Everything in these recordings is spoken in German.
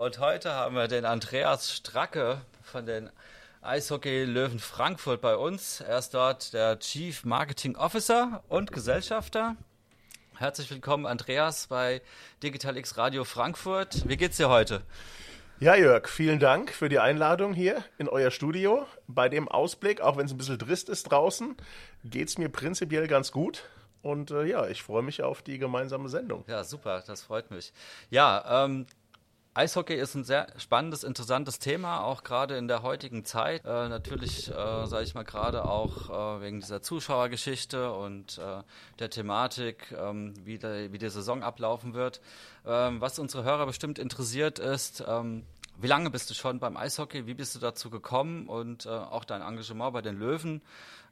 Und heute haben wir den Andreas Stracke von den Eishockey Löwen Frankfurt bei uns. Er ist dort der Chief Marketing Officer und Gesellschafter. Herzlich willkommen, Andreas, bei Digital X Radio Frankfurt. Wie geht's dir heute? Ja, Jörg, vielen Dank für die Einladung hier in euer Studio. Bei dem Ausblick, auch wenn es ein bisschen trist ist draußen, geht es mir prinzipiell ganz gut. Und äh, ja, ich freue mich auf die gemeinsame Sendung. Ja, super, das freut mich. Ja, ähm, Eishockey ist ein sehr spannendes, interessantes Thema, auch gerade in der heutigen Zeit. Äh, natürlich, äh, sage ich mal, gerade auch äh, wegen dieser Zuschauergeschichte und äh, der Thematik, ähm, wie, der, wie die Saison ablaufen wird. Ähm, was unsere Hörer bestimmt interessiert ist, ähm, wie lange bist du schon beim Eishockey? Wie bist du dazu gekommen? Und äh, auch dein Engagement bei den Löwen,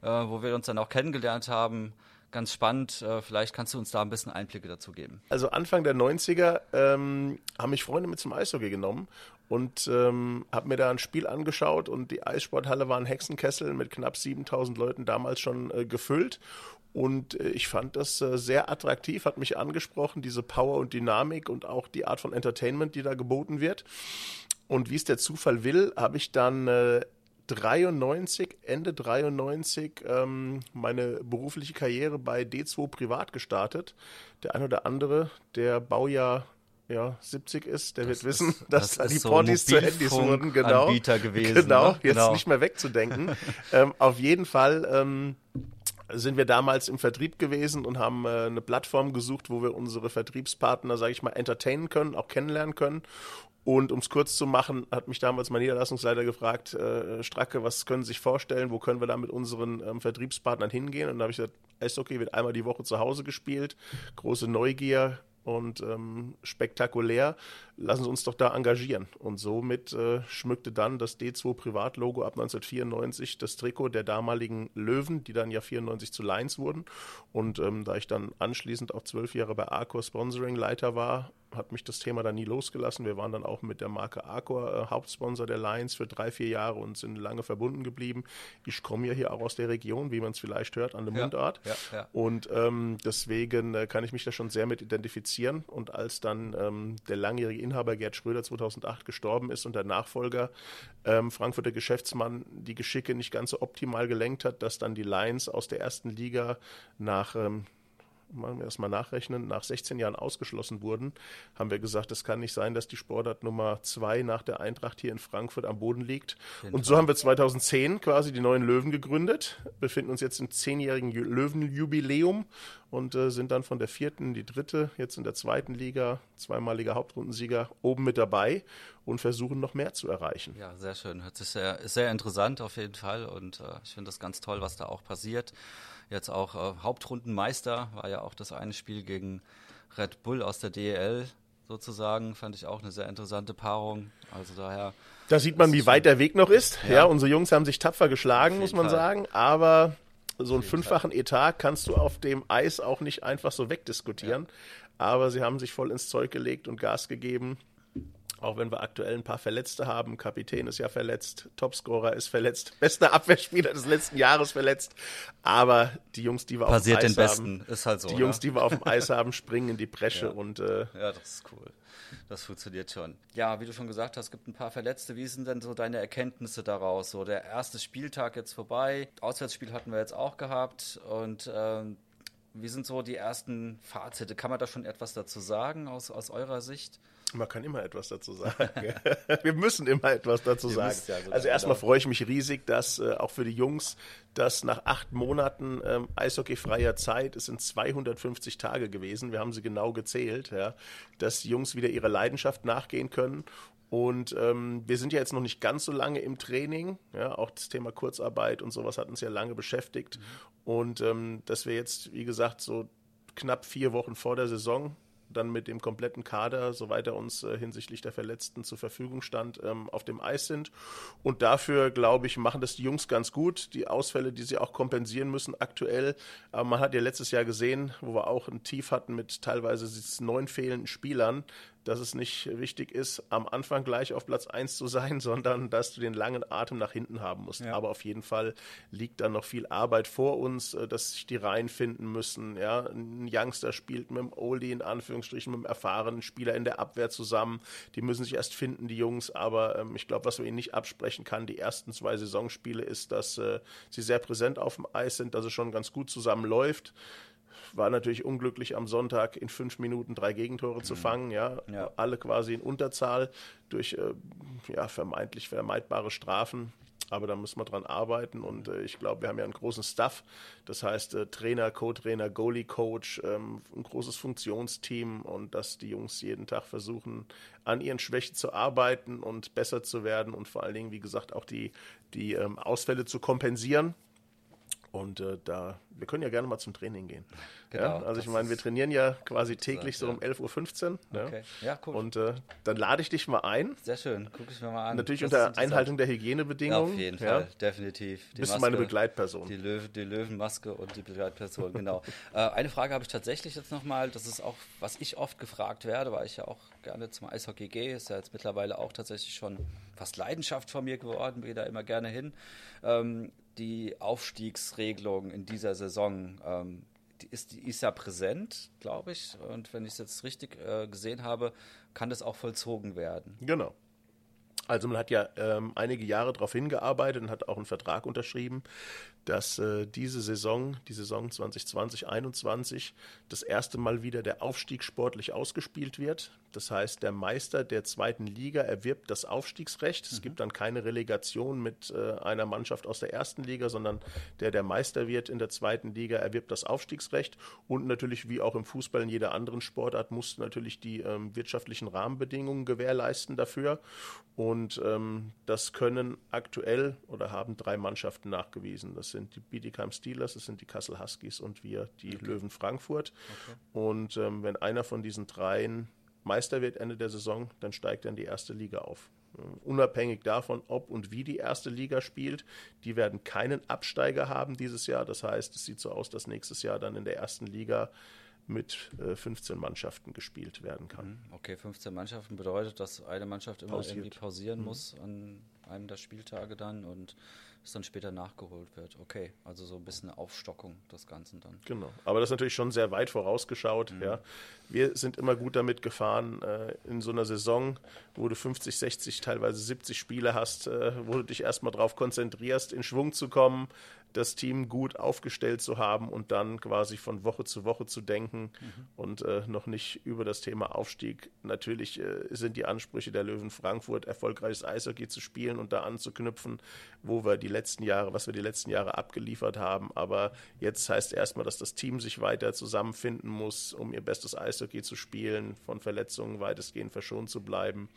äh, wo wir uns dann auch kennengelernt haben ganz spannend. Äh, vielleicht kannst du uns da ein bisschen Einblicke dazu geben. Also Anfang der 90er ähm, haben mich Freunde mit zum Eishockey genommen und ähm, habe mir da ein Spiel angeschaut und die Eissporthalle war ein Hexenkessel mit knapp 7000 Leuten damals schon äh, gefüllt und äh, ich fand das äh, sehr attraktiv, hat mich angesprochen, diese Power und Dynamik und auch die Art von Entertainment, die da geboten wird. Und wie es der Zufall will, habe ich dann 93, Ende 93, ähm, meine berufliche Karriere bei D2 privat gestartet. Der ein oder andere, der Baujahr ja, 70 ist, der das wird wissen, ist, dass das die so Portis zu Handys wurden. Genau, Anbieter gewesen, genau, ne? jetzt genau. nicht mehr wegzudenken. ähm, auf jeden Fall ähm, sind wir damals im Vertrieb gewesen und haben äh, eine Plattform gesucht, wo wir unsere Vertriebspartner, sage ich mal, entertainen können, auch kennenlernen können. Und um es kurz zu machen, hat mich damals mein Niederlassungsleiter gefragt, äh, Stracke, was können Sie sich vorstellen, wo können wir da mit unseren ähm, Vertriebspartnern hingehen? Und da habe ich gesagt, Eishockey wird einmal die Woche zu Hause gespielt, große Neugier, und ähm, spektakulär. Lassen Sie uns doch da engagieren. Und somit äh, schmückte dann das D2 Privatlogo ab 1994 das Trikot der damaligen Löwen, die dann ja 94 zu Lions wurden. Und ähm, da ich dann anschließend auch zwölf Jahre bei Arcor Sponsoring Leiter war, hat mich das Thema dann nie losgelassen. Wir waren dann auch mit der Marke Arcor äh, Hauptsponsor der Lions für drei, vier Jahre und sind lange verbunden geblieben. Ich komme ja hier auch aus der Region, wie man es vielleicht hört, an der ja, Mundart. Ja, ja. Und ähm, deswegen äh, kann ich mich da schon sehr mit identifizieren. Und als dann ähm, der langjährige Inhaber Gerd Schröder 2008 gestorben ist und der Nachfolger ähm, Frankfurter Geschäftsmann die Geschicke nicht ganz so optimal gelenkt hat, dass dann die Lions aus der ersten Liga nach ähm, machen wir erstmal nachrechnen, nach 16 Jahren ausgeschlossen wurden, haben wir gesagt, es kann nicht sein, dass die Sportart Nummer zwei nach der Eintracht hier in Frankfurt am Boden liegt. Und so haben wir 2010 quasi die neuen Löwen gegründet, befinden uns jetzt im zehnjährigen Löwenjubiläum und äh, sind dann von der vierten in die dritte, jetzt in der zweiten Liga, zweimaliger Hauptrundensieger, oben mit dabei und versuchen noch mehr zu erreichen. Ja, sehr schön. Hört sich sehr, sehr interessant auf jeden Fall und äh, ich finde das ganz toll, was da auch passiert jetzt auch äh, Hauptrundenmeister, war ja auch das eine Spiel gegen Red Bull aus der DEL sozusagen, fand ich auch eine sehr interessante Paarung. Also daher. Da sieht man, wie weit der Weg noch ist. Ja. ja, unsere Jungs haben sich tapfer geschlagen, muss man Fall. sagen, aber so einen fünffachen Fall. Etat kannst du auf dem Eis auch nicht einfach so wegdiskutieren. Ja. Aber sie haben sich voll ins Zeug gelegt und Gas gegeben. Auch wenn wir aktuell ein paar Verletzte haben. Kapitän ist ja verletzt, Topscorer ist verletzt, bester Abwehrspieler des letzten Jahres verletzt. Aber die Jungs, die wir Passiert auf dem Eis den haben, Besten. ist halt so. Die Jungs, die wir auf dem Eis haben, springen in die Bresche ja. und äh, ja, das ist cool. Das funktioniert schon. Ja, wie du schon gesagt hast, es gibt ein paar Verletzte. Wie sind denn so deine Erkenntnisse daraus? So der erste Spieltag jetzt vorbei. Auswärtsspiel hatten wir jetzt auch gehabt und ähm, wie sind so die ersten Fazite? Kann man da schon etwas dazu sagen aus, aus eurer Sicht? Man kann immer etwas dazu sagen. Wir müssen immer etwas dazu sagen. Ja also erstmal freue ich mich riesig, dass äh, auch für die Jungs, dass nach acht Monaten ähm, eishockeyfreier Zeit, es sind 250 Tage gewesen, wir haben sie genau gezählt, ja, dass die Jungs wieder ihrer Leidenschaft nachgehen können und ähm, wir sind ja jetzt noch nicht ganz so lange im Training. Ja, auch das Thema Kurzarbeit und sowas hat uns ja lange beschäftigt. Mhm. Und ähm, dass wir jetzt, wie gesagt, so knapp vier Wochen vor der Saison dann mit dem kompletten Kader, soweit er uns äh, hinsichtlich der Verletzten zur Verfügung stand, ähm, auf dem Eis sind. Und dafür, glaube ich, machen das die Jungs ganz gut. Die Ausfälle, die sie auch kompensieren müssen aktuell. Aber man hat ja letztes Jahr gesehen, wo wir auch ein Tief hatten mit teilweise neun fehlenden Spielern, dass es nicht wichtig ist, am Anfang gleich auf Platz 1 zu sein, sondern dass du den langen Atem nach hinten haben musst. Ja. Aber auf jeden Fall liegt da noch viel Arbeit vor uns, äh, dass sich die Reihen finden müssen. Ja, ein Youngster spielt mit dem Oldie in Anführungsstrichen, mit einem erfahrenen Spieler in der Abwehr zusammen. Die müssen sich erst finden, die Jungs. Aber ähm, ich glaube, was man ihnen nicht absprechen kann, die ersten zwei Saisonspiele, ist, dass äh, sie sehr präsent auf dem Eis sind, dass es schon ganz gut zusammen läuft war natürlich unglücklich am Sonntag in fünf Minuten drei Gegentore zu mhm. fangen, ja, ja. alle quasi in Unterzahl durch äh, ja, vermeintlich vermeidbare Strafen. Aber da müssen wir dran arbeiten und äh, ich glaube, wir haben ja einen großen Staff. Das heißt, äh, Trainer, Co-Trainer, Goalie-Coach, ähm, ein großes Funktionsteam und dass die Jungs jeden Tag versuchen, an ihren Schwächen zu arbeiten und besser zu werden und vor allen Dingen, wie gesagt, auch die, die ähm, Ausfälle zu kompensieren. Und äh, da, wir können ja gerne mal zum Training gehen. Genau, ja, also ich meine, wir trainieren ja quasi täglich so um 11.15 Uhr. Ja. Okay. ja, cool. Und äh, dann lade ich dich mal ein. Sehr schön, gucke ich mir mal an. Natürlich das unter Einhaltung der Hygienebedingungen. Ja, auf jeden Fall, definitiv. Die Bist Maske, meine Begleitperson. Die, Löw die Löwenmaske und die Begleitperson, genau. äh, eine Frage habe ich tatsächlich jetzt nochmal, das ist auch, was ich oft gefragt werde, weil ich ja auch gerne zum Eishockey gehe, ist ja jetzt mittlerweile auch tatsächlich schon fast Leidenschaft von mir geworden, gehe da immer gerne hin. Ähm, die Aufstiegsregelung in dieser Saison, ähm, die ist, die ist ja präsent, glaube ich. Und wenn ich es jetzt richtig äh, gesehen habe, kann das auch vollzogen werden. Genau. Also man hat ja ähm, einige Jahre darauf hingearbeitet und hat auch einen Vertrag unterschrieben, dass äh, diese Saison, die Saison 2020-21, das erste Mal wieder der Aufstieg sportlich ausgespielt wird. Das heißt, der Meister der zweiten Liga erwirbt das Aufstiegsrecht. Es mhm. gibt dann keine Relegation mit äh, einer Mannschaft aus der ersten Liga, sondern der, der Meister wird in der zweiten Liga, erwirbt das Aufstiegsrecht. Und natürlich, wie auch im Fußball in jeder anderen Sportart, muss natürlich die ähm, wirtschaftlichen Rahmenbedingungen gewährleisten dafür. Und ähm, das können aktuell oder haben drei Mannschaften nachgewiesen. Das sind die Bietigheim Steelers, das sind die Kassel Huskies und wir, die okay. Löwen Frankfurt. Okay. Und ähm, wenn einer von diesen dreien Meister wird Ende der Saison, dann steigt er in die erste Liga auf. Unabhängig davon, ob und wie die erste Liga spielt, die werden keinen Absteiger haben dieses Jahr. Das heißt, es sieht so aus, dass nächstes Jahr dann in der ersten Liga mit äh, 15 Mannschaften gespielt werden kann. Mhm. Okay, 15 Mannschaften bedeutet, dass eine Mannschaft immer Pausiert. irgendwie pausieren mhm. muss an einem der Spieltage dann und es dann später nachgeholt wird. Okay, also so ein bisschen eine Aufstockung des Ganzen dann. Genau, aber das ist natürlich schon sehr weit vorausgeschaut. Mhm. Ja. Wir sind immer gut damit gefahren, äh, in so einer Saison, wo du 50, 60, teilweise 70 Spiele hast, äh, wo du dich erstmal darauf konzentrierst, in Schwung zu kommen, das Team gut aufgestellt zu haben und dann quasi von Woche zu Woche zu denken mhm. und äh, noch nicht über das Thema Aufstieg. Natürlich äh, sind die Ansprüche der Löwen Frankfurt, erfolgreiches Eishockey zu spielen und da anzuknüpfen, wo wir die letzten Jahre, was wir die letzten Jahre abgeliefert haben. Aber jetzt heißt erstmal, dass das Team sich weiter zusammenfinden muss, um ihr bestes Eishockey zu spielen, von Verletzungen weitestgehend verschont zu bleiben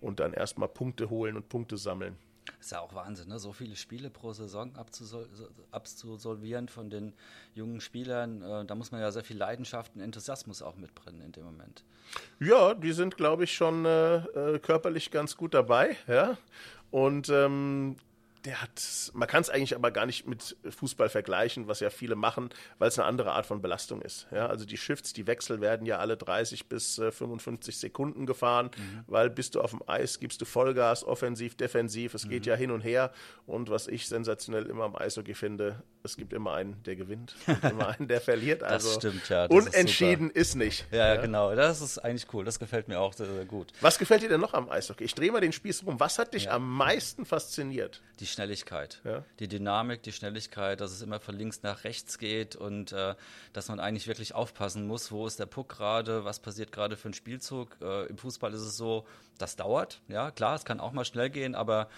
und dann erstmal Punkte holen und Punkte sammeln. Ist ja auch Wahnsinn, ne? so viele Spiele pro Saison abzusol abzusolvieren von den jungen Spielern. Äh, da muss man ja sehr viel Leidenschaft und Enthusiasmus auch mitbringen in dem Moment. Ja, die sind, glaube ich, schon äh, äh, körperlich ganz gut dabei. Ja? Und ähm, der hat, man kann es eigentlich aber gar nicht mit Fußball vergleichen, was ja viele machen, weil es eine andere Art von Belastung ist. Ja, also die Shifts, die Wechsel werden ja alle 30 bis äh, 55 Sekunden gefahren, mhm. weil bist du auf dem Eis, gibst du Vollgas, offensiv, defensiv, es mhm. geht ja hin und her. Und was ich sensationell immer am Eishockey finde, es gibt immer einen, der gewinnt, immer einen, der verliert. Also das stimmt, ja. Das unentschieden ist, ist, nicht. Ja, ja, genau. Das ist eigentlich cool. Das gefällt mir auch sehr, sehr gut. Was gefällt dir denn noch am Eishockey? Ich drehe mal den Spieß rum. Was hat dich ja. am meisten fasziniert? Die Schnelligkeit, ja. die Dynamik, die Schnelligkeit, dass es immer von links nach rechts geht und äh, dass man eigentlich wirklich aufpassen muss, wo ist der Puck gerade, was passiert gerade für ein Spielzug. Äh, Im Fußball ist es so, das dauert. Ja, klar, es kann auch mal schnell gehen, aber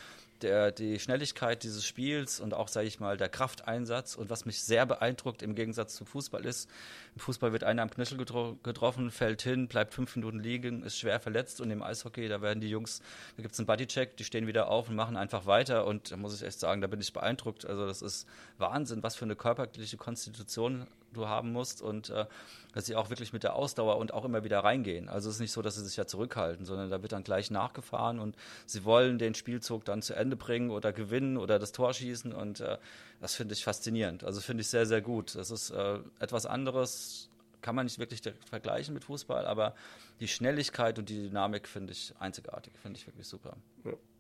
der, die Schnelligkeit dieses Spiels und auch, sage ich mal, der Krafteinsatz und was mich sehr beeindruckt im Gegensatz zum Fußball ist, im Fußball wird einer am Knöchel getro getroffen, fällt hin, bleibt fünf Minuten liegen, ist schwer verletzt und im Eishockey, da werden die Jungs, da gibt es einen Bodycheck, die stehen wieder auf und machen einfach weiter und da muss ich echt sagen, da bin ich beeindruckt. Also das ist Wahnsinn, was für eine körperliche Konstitution du haben musst und äh, dass sie auch wirklich mit der Ausdauer und auch immer wieder reingehen. Also es ist nicht so, dass sie sich ja zurückhalten, sondern da wird dann gleich nachgefahren und sie wollen den Spielzug dann zu Ende bringen oder gewinnen oder das Tor schießen und äh, das finde ich faszinierend. Also finde ich sehr, sehr gut. Das ist äh, etwas anderes kann man nicht wirklich vergleichen mit Fußball, aber die Schnelligkeit und die Dynamik finde ich einzigartig, finde ich wirklich super.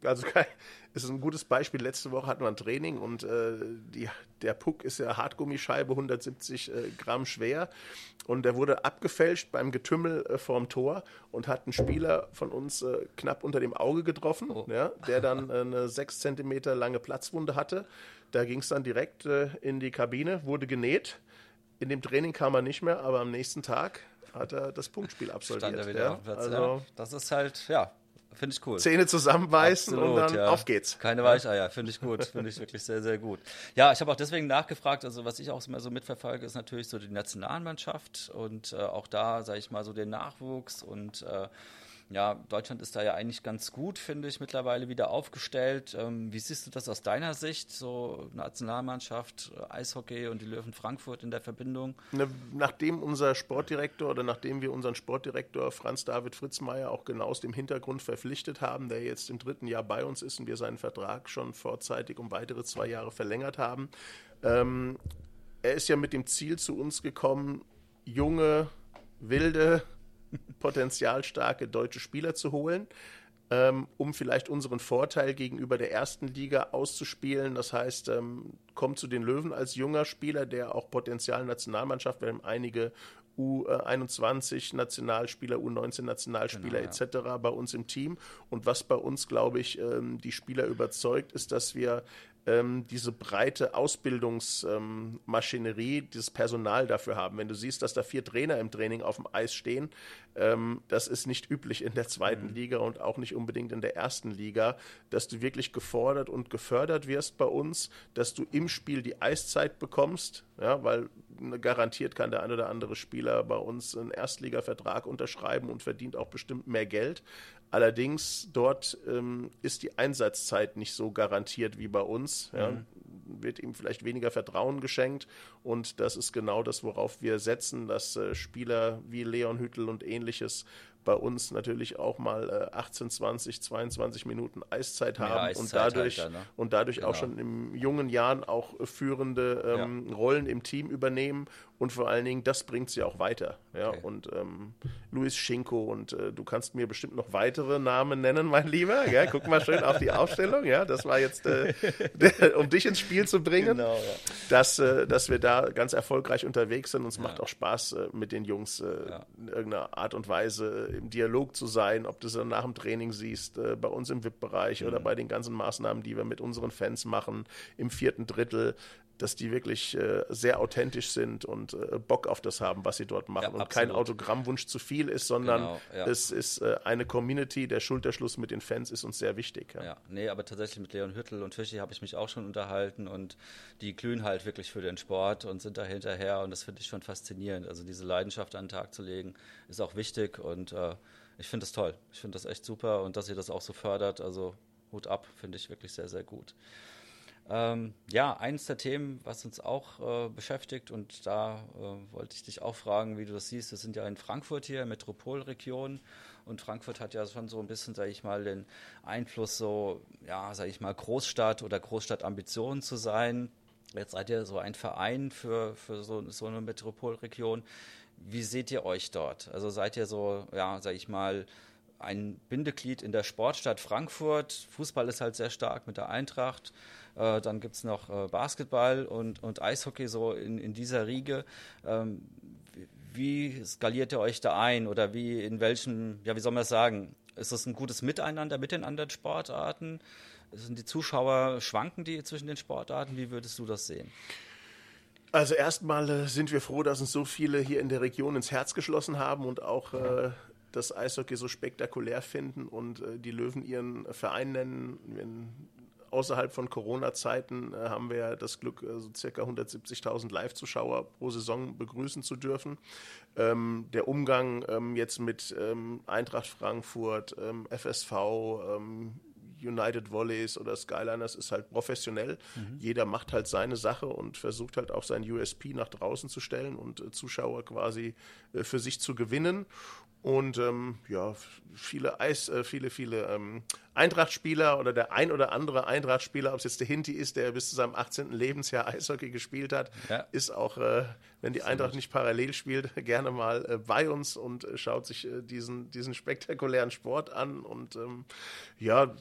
Also ist ein gutes Beispiel. Letzte Woche hatten wir ein Training und äh, die, der Puck ist ja Hartgummischeibe, 170 äh, Gramm schwer und der wurde abgefälscht beim Getümmel äh, vorm Tor und hat einen Spieler von uns äh, knapp unter dem Auge getroffen, oh. ja, der dann äh, eine 6 cm lange Platzwunde hatte. Da ging es dann direkt äh, in die Kabine, wurde genäht. In dem Training kam er nicht mehr, aber am nächsten Tag hat er das Punktspiel absolviert. Stand er wieder ja? auf Platz, also, ja. Das ist halt, ja, finde ich cool. Zähne zusammenbeißen Absolut, und dann ja. auf geht's. Keine Weicheier, finde ich gut, finde ich wirklich sehr, sehr gut. Ja, ich habe auch deswegen nachgefragt, also was ich auch immer so mitverfolge, ist natürlich so die Nationalmannschaft und äh, auch da, sage ich mal, so den Nachwuchs und äh, ja, Deutschland ist da ja eigentlich ganz gut, finde ich, mittlerweile wieder aufgestellt. Ähm, wie siehst du das aus deiner Sicht, so Nationalmannschaft, Eishockey und die Löwen Frankfurt in der Verbindung? Ne, nachdem unser Sportdirektor oder nachdem wir unseren Sportdirektor Franz David Fritzmeier auch genau aus dem Hintergrund verpflichtet haben, der jetzt im dritten Jahr bei uns ist und wir seinen Vertrag schon vorzeitig um weitere zwei Jahre verlängert haben, ähm, er ist ja mit dem Ziel zu uns gekommen, junge, wilde, potenzialstarke deutsche Spieler zu holen, ähm, um vielleicht unseren Vorteil gegenüber der ersten Liga auszuspielen. Das heißt, ähm, kommt zu den Löwen als junger Spieler, der auch Potenzial Nationalmannschaft, wir haben einige U21 Nationalspieler, U19 Nationalspieler genau, etc. Ja. bei uns im Team. Und was bei uns, glaube ich, ähm, die Spieler überzeugt, ist, dass wir ähm, diese breite Ausbildungsmaschinerie, ähm, dieses Personal dafür haben. Wenn du siehst, dass da vier Trainer im Training auf dem Eis stehen, ähm, das ist nicht üblich in der zweiten mhm. Liga und auch nicht unbedingt in der ersten Liga, dass du wirklich gefordert und gefördert wirst bei uns, dass du im Spiel die Eiszeit bekommst, ja, weil garantiert kann der ein oder andere Spieler bei uns einen Erstligavertrag unterschreiben und verdient auch bestimmt mehr Geld. Allerdings dort ähm, ist die Einsatzzeit nicht so garantiert wie bei uns. Ja. Mhm. Wird ihm vielleicht weniger Vertrauen geschenkt und das ist genau das, worauf wir setzen, dass äh, Spieler wie Leon Hüttel und ähnliches bei uns natürlich auch mal äh, 18, 20, 22 Minuten Eiszeit haben Eiszeit und dadurch, halt, ne? und dadurch genau. auch schon in jungen Jahren auch führende ähm, ja. Rollen im Team übernehmen und vor allen Dingen, das bringt sie auch weiter. Ja? Okay. Und ähm, Luis Schinko und äh, du kannst mir bestimmt noch weitere Namen nennen, mein Lieber. Ja? Guck mal schön auf die Aufstellung. Ja? Das war jetzt, äh, um dich ins Spiel zu bringen, genau, ja. dass, äh, dass wir da ganz erfolgreich unterwegs sind. Und es ja. macht auch Spaß, äh, mit den Jungs äh, in irgendeiner Art und Weise im Dialog zu sein, ob du es dann nach dem Training siehst, äh, bei uns im VIP-Bereich mhm. oder bei den ganzen Maßnahmen, die wir mit unseren Fans machen, im vierten Drittel dass die wirklich äh, sehr authentisch sind und äh, Bock auf das haben, was sie dort machen. Ja, und kein Autogrammwunsch zu viel ist, sondern genau, ja. es ist äh, eine Community. Der Schulterschluss mit den Fans ist uns sehr wichtig. Ja, ja nee, aber tatsächlich mit Leon Hüttel und Fischi habe ich mich auch schon unterhalten und die glühen halt wirklich für den Sport und sind da hinterher und das finde ich schon faszinierend. Also diese Leidenschaft an den Tag zu legen, ist auch wichtig und äh, ich finde das toll. Ich finde das echt super und dass ihr das auch so fördert, also Hut ab, finde ich wirklich sehr, sehr gut. Ähm, ja, eines der Themen, was uns auch äh, beschäftigt, und da äh, wollte ich dich auch fragen, wie du das siehst, wir sind ja in Frankfurt hier, Metropolregion, und Frankfurt hat ja schon so ein bisschen, sage ich mal, den Einfluss, so, ja, sage ich mal, Großstadt oder Großstadtambitionen zu sein. Jetzt seid ihr so ein Verein für, für so, so eine Metropolregion. Wie seht ihr euch dort? Also seid ihr so, ja, sage ich mal, ein Bindeglied in der Sportstadt Frankfurt. Fußball ist halt sehr stark mit der Eintracht. Äh, dann gibt es noch äh, Basketball und, und Eishockey so in, in dieser Riege. Ähm, wie skaliert ihr euch da ein oder wie in welchem, ja, wie soll man das sagen? Ist das ein gutes Miteinander mit den anderen Sportarten? Sind die Zuschauer, schwanken die zwischen den Sportarten? Wie würdest du das sehen? Also erstmal äh, sind wir froh, dass uns so viele hier in der Region ins Herz geschlossen haben und auch äh, das Eishockey so spektakulär finden und äh, die Löwen ihren Verein nennen. Außerhalb von Corona-Zeiten äh, haben wir ja das Glück, äh, so circa 170.000 Live-Zuschauer pro Saison begrüßen zu dürfen. Ähm, der Umgang ähm, jetzt mit ähm, Eintracht Frankfurt, FSV, United Volleys oder Skyliners ist halt professionell. Mhm. Jeder macht halt seine Sache und versucht halt auch sein USP nach draußen zu stellen und äh, Zuschauer quasi für sich zu gewinnen. Und ähm, ja, viele Eis, äh, viele, viele ähm, Eintracht-Spieler oder der ein oder andere Eintracht-Spieler, ob es jetzt der Hinti ist, der bis zu seinem 18. Lebensjahr Eishockey gespielt hat, ja. ist auch, äh, wenn die Eintracht nicht parallel spielt, gerne mal äh, bei uns und äh, schaut sich äh, diesen, diesen spektakulären Sport an. Und ähm, ja,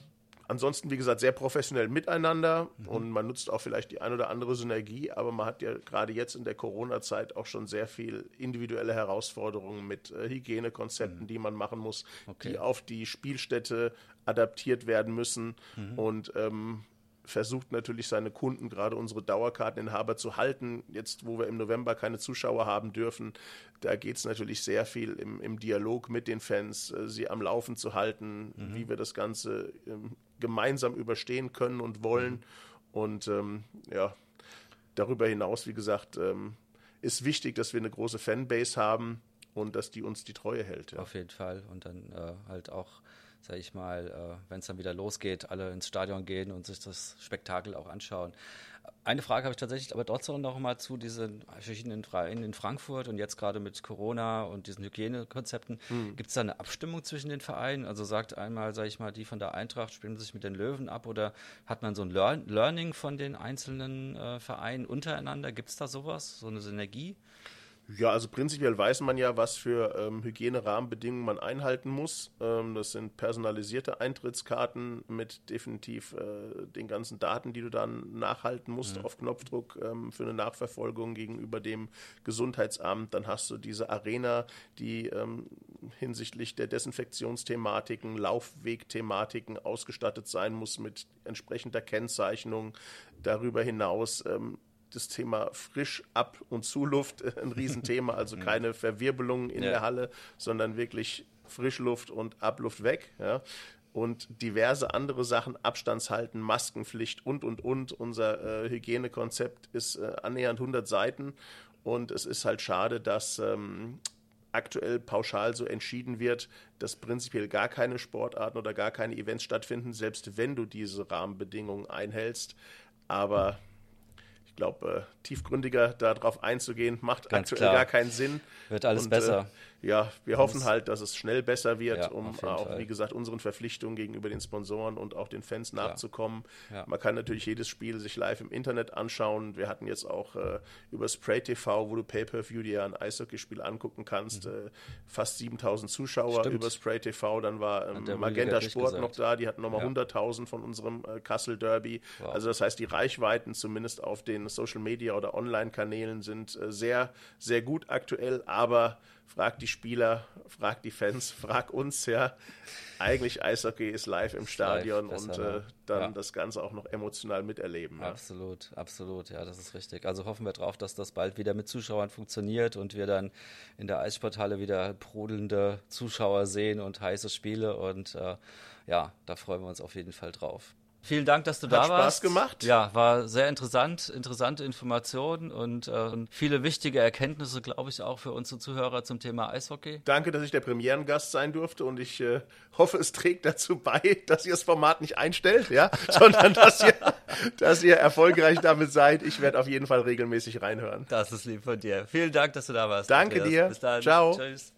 ansonsten, wie gesagt, sehr professionell miteinander mhm. und man nutzt auch vielleicht die ein oder andere Synergie, aber man hat ja gerade jetzt in der Corona-Zeit auch schon sehr viel individuelle Herausforderungen mit äh, Hygienekonzepten, mhm. die man machen muss, okay. die auf die Spielstätte adaptiert werden müssen mhm. und ähm, versucht natürlich seine Kunden, gerade unsere Dauerkarteninhaber, zu halten. Jetzt, wo wir im November keine Zuschauer haben dürfen, da geht es natürlich sehr viel im, im, Dialog mit den Fans, äh, sie am Laufen zu halten, mhm. wie wir das Ganze ähm, gemeinsam überstehen können und wollen. Und ähm, ja, darüber hinaus, wie gesagt, ähm, ist wichtig, dass wir eine große Fanbase haben und dass die uns die Treue hält. Ja. Auf jeden Fall. Und dann äh, halt auch, sage ich mal, äh, wenn es dann wieder losgeht, alle ins Stadion gehen und sich das Spektakel auch anschauen. Eine Frage habe ich tatsächlich aber trotzdem noch mal zu diesen verschiedenen Vereinen in Frankfurt und jetzt gerade mit Corona und diesen Hygienekonzepten. Hm. Gibt es da eine Abstimmung zwischen den Vereinen? Also sagt einmal, sage ich mal, die von der Eintracht spielen sich mit den Löwen ab oder hat man so ein Learn Learning von den einzelnen äh, Vereinen untereinander? Gibt es da sowas, so eine Synergie? Ja, also prinzipiell weiß man ja, was für ähm, Hygienerahmenbedingungen man einhalten muss. Ähm, das sind personalisierte Eintrittskarten mit definitiv äh, den ganzen Daten, die du dann nachhalten musst mhm. auf Knopfdruck ähm, für eine Nachverfolgung gegenüber dem Gesundheitsamt. Dann hast du diese Arena, die ähm, hinsichtlich der Desinfektionsthematiken, Laufwegthematiken ausgestattet sein muss mit entsprechender Kennzeichnung. Darüber hinaus ähm, das Thema Frisch-Ab- und Zuluft ein Riesenthema, also keine Verwirbelungen in ja. der Halle, sondern wirklich Frischluft und Abluft weg. Ja. Und diverse andere Sachen, Abstandshalten, Maskenpflicht und, und, und. Unser äh, Hygienekonzept ist äh, annähernd 100 Seiten und es ist halt schade, dass ähm, aktuell pauschal so entschieden wird, dass prinzipiell gar keine Sportarten oder gar keine Events stattfinden, selbst wenn du diese Rahmenbedingungen einhältst. Aber ich glaube, äh, tiefgründiger darauf einzugehen, macht Ganz aktuell klar. gar keinen Sinn. Wird alles Und, besser. Äh, ja, wir hoffen halt, dass es schnell besser wird, ja, um auch, Fall. wie gesagt, unseren Verpflichtungen gegenüber den Sponsoren und auch den Fans nachzukommen. Ja. Man kann natürlich jedes Spiel sich live im Internet anschauen. Wir hatten jetzt auch äh, über Spray TV, wo du Pay-Per-View dir ein Eishockeyspiel angucken kannst, mhm. äh, fast 7000 Zuschauer Stimmt. über Spray TV. Dann war ähm, Magenta Sport noch da, die hatten nochmal ja. 100.000 von unserem äh, Kassel Derby. Wow. Also das heißt, die Reichweiten zumindest auf den Social Media oder Online-Kanälen sind äh, sehr, sehr gut aktuell, aber frag die Spieler, frag die Fans, frag uns, ja. Eigentlich Eishockey ist live im Stadion live, und äh, dann ja. das Ganze auch noch emotional miterleben. Ja. Absolut, absolut, ja, das ist richtig. Also hoffen wir drauf, dass das bald wieder mit Zuschauern funktioniert und wir dann in der Eissporthalle wieder brodelnde Zuschauer sehen und heiße Spiele und äh, ja, da freuen wir uns auf jeden Fall drauf. Vielen Dank, dass du Hat da Spaß warst. Spaß gemacht. Ja, war sehr interessant, interessante Informationen und äh, viele wichtige Erkenntnisse, glaube ich, auch für unsere Zuhörer zum Thema Eishockey. Danke, dass ich der Premierengast sein durfte und ich äh, hoffe, es trägt dazu bei, dass ihr das Format nicht einstellt, ja, sondern dass ihr, dass ihr erfolgreich damit seid. Ich werde auf jeden Fall regelmäßig reinhören. Das ist lieb von dir. Vielen Dank, dass du da warst. Danke Andreas. dir. Bis dann. Ciao. Tschüss.